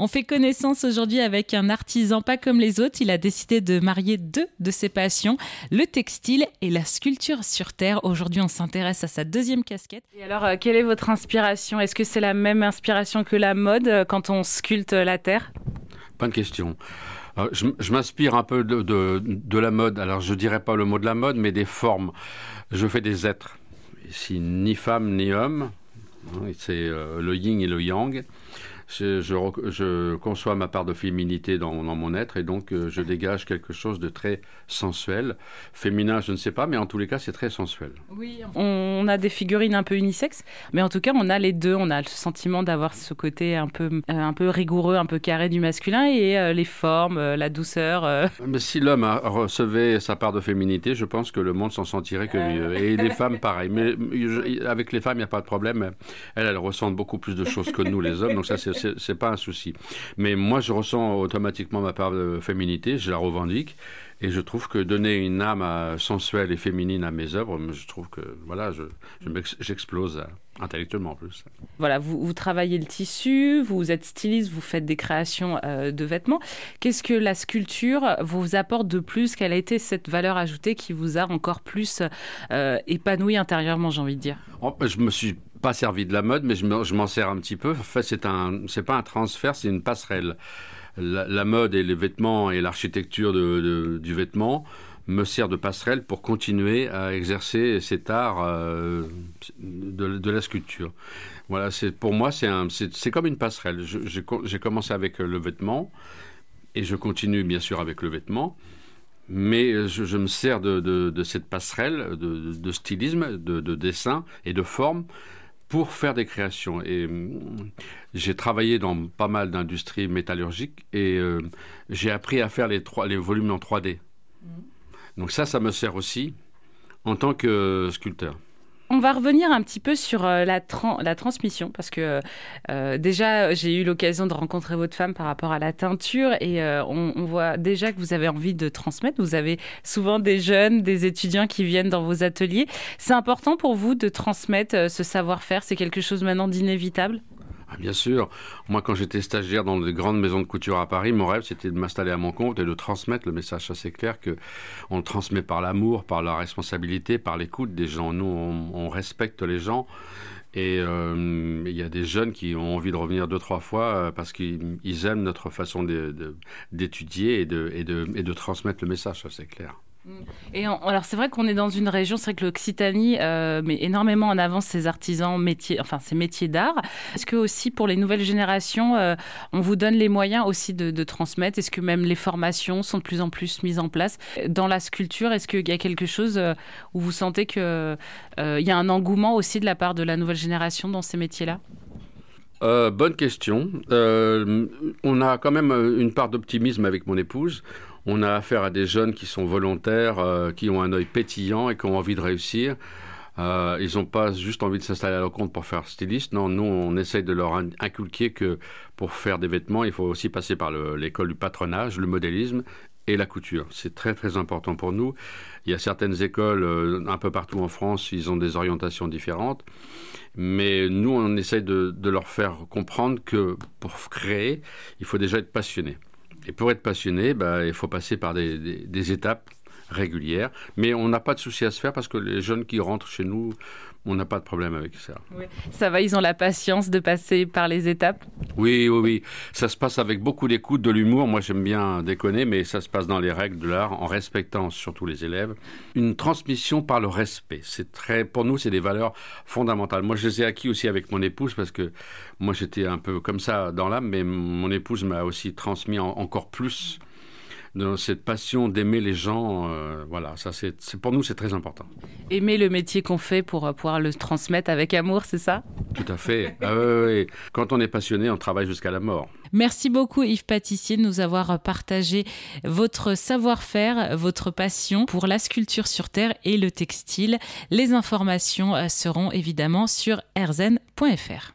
On fait connaissance aujourd'hui avec un artisan pas comme les autres. Il a décidé de marier deux de ses passions, le textile et la sculpture sur terre. Aujourd'hui, on s'intéresse à sa deuxième casquette. Et alors, euh, quelle est votre inspiration? Est-ce que c'est la même inspiration que la mode euh, quand on sculpte la terre? Bonne question. Euh, je, m'inspire un peu de, de, la mode. Alors, je dirais pas le mot de la mode, mais des formes. Je fais des êtres. Ici, ni femme ni homme. Hein, c'est le yin et le yang je, je, conçois ma part de féminité dans, mon être et donc euh, je dégage quelque chose de très sensuel. Féminin, je ne sais pas, mais en tous les cas, c'est très sensuel. Oui, on a des figurines un peu unisexes, mais en tout cas, on a les deux. On a le sentiment d'avoir ce côté un peu, euh, un peu rigoureux, un peu carré du masculin et euh, les formes, la douceur. Mais si l'homme recevait sa part de féminité, je pense que le monde s'en sentirait que mieux. Et les femmes, pareil. Mais avec les femmes, il n'y a pas de problème. Elles, elles ressentent beaucoup plus de choses que nous, les hommes. Donc ça, c'est c'est pas un souci. Mais moi, je ressens automatiquement ma part de féminité, je la revendique. Et je trouve que donner une âme sensuelle et féminine à mes œuvres, je trouve que voilà, j'explose je, intellectuellement en plus. Voilà, vous, vous, travaillez le tissu, vous êtes styliste, vous faites des créations euh, de vêtements. Qu'est-ce que la sculpture vous apporte de plus? Quelle a été cette valeur ajoutée qui vous a encore plus euh, épanoui intérieurement, j'ai envie de dire? Oh, Je me suis pas servi de la mode, mais je m'en sers un petit peu. En fait, c'est un, c'est pas un transfert, c'est une passerelle. La, mode et les vêtements et l'architecture de, du vêtement me sert de passerelle pour continuer à exercer cet art euh, de, la sculpture. Voilà, c'est pour moi c'est c'est comme une passerelle. J'ai commencé avec le vêtement et je continue bien sûr avec le vêtement. Mais je, je me sers de, cette passerelle de, stylisme, de, dessin et de forme pour faire des créations. Et hum, j'ai travaillé dans pas mal d'industries métallurgiques et euh, j'ai appris à faire les, trois, les volumes en 3D. Mmh. Donc ça, ça me sert aussi en tant que sculpteur. On va revenir un petit peu sur euh, la, la transmission parce que euh, déjà j'ai eu l'occasion de rencontrer votre femme par rapport à la teinture et euh, on, voit déjà que vous avez envie de transmettre. Vous avez souvent des jeunes, des étudiants qui viennent dans vos ateliers. C'est important pour vous de transmettre ce savoir-faire? C'est quelque chose maintenant d'inévitable? Ah, bien sûr. Moi, quand j'étais stagiaire dans des grandes maisons de couture à Paris, mon rêve, c'était de m'installer à mon compte et de transmettre le message assez clair que on le transmet par l'amour, par la responsabilité, par l'écoute des gens. Nous, on, respecte les gens. Et euh, il y a des jeunes qui ont envie de revenir deux, trois fois euh, parce qu'ils aiment notre façon d'étudier de, de, et de transmettre le message, ça c'est clair. Alors c'est vrai qu'on est dans une région, c'est vrai que l'Occitanie euh, met énormément en avant ses artisans métiers, enfin ses métiers d'art. Est-ce que aussi pour les nouvelles générations, euh, on vous donne les moyens aussi de, transmettre? Est-ce que même les formations sont de plus en plus mises en place? Dans la sculpture Est-ce qu'il y a quelque chose euh, où vous sentez qu'il il y a un engouement aussi de la part de la nouvelle génération dans ces métiers-là? Bonne question. on a quand même une part d'optimisme avec mon épouse on a affaire à des jeunes qui sont volontaires, euh, qui ont un œil pétillant et qui ont envie de réussir. Euh, ils n'ont pas juste envie de s'installer à leur compte pour faire styliste. Non, nous, on essaye de leur inculquer que pour faire des vêtements, il faut aussi passer par l'école du patronage, le modélisme et la couture. C'est très très important pour nous. Il y a certaines écoles euh, un peu partout en France, ils ont des orientations différentes. Mais nous, on essaye de leur faire comprendre que pour créer, il faut déjà être passionné. Et pour être passionné, bah, il faut passer par des, étapes régulières. Mais on n'a pas de souci à se faire parce que les jeunes qui rentrent chez nous, on n'a pas de problème avec ça. Ça va, ils ont la patience de passer par les étapes Oui, oui, oui. Ça se passe avec beaucoup d'écoute, de l'humour. Moi, j'aime bien déconner, mais ça se passe dans les règles de l'art, en respectant surtout les élèves. Une transmission par le respect. C'est très, pour nous, c'est des valeurs fondamentales. Moi, je les ai acquis aussi avec mon épouse parce que moi, j'étais un peu comme ça dans l'âme, mais mon épouse m'a aussi transmis encore plus dans cette passion d'aimer les gens. Euh, voilà, ça c'est pour nous c'est très important. Aimer le métier qu'on fait pour euh, pouvoir le transmettre avec amour, c'est ça? Tout à fait. Ah Quand on est passionné, on travaille jusqu'à la mort. Merci beaucoup Yves Pâtissier de nous avoir partagé votre savoir-faire, votre passion pour la sculpture sur terre et le textile. Les informations euh, seront évidemment sur erzen.fr.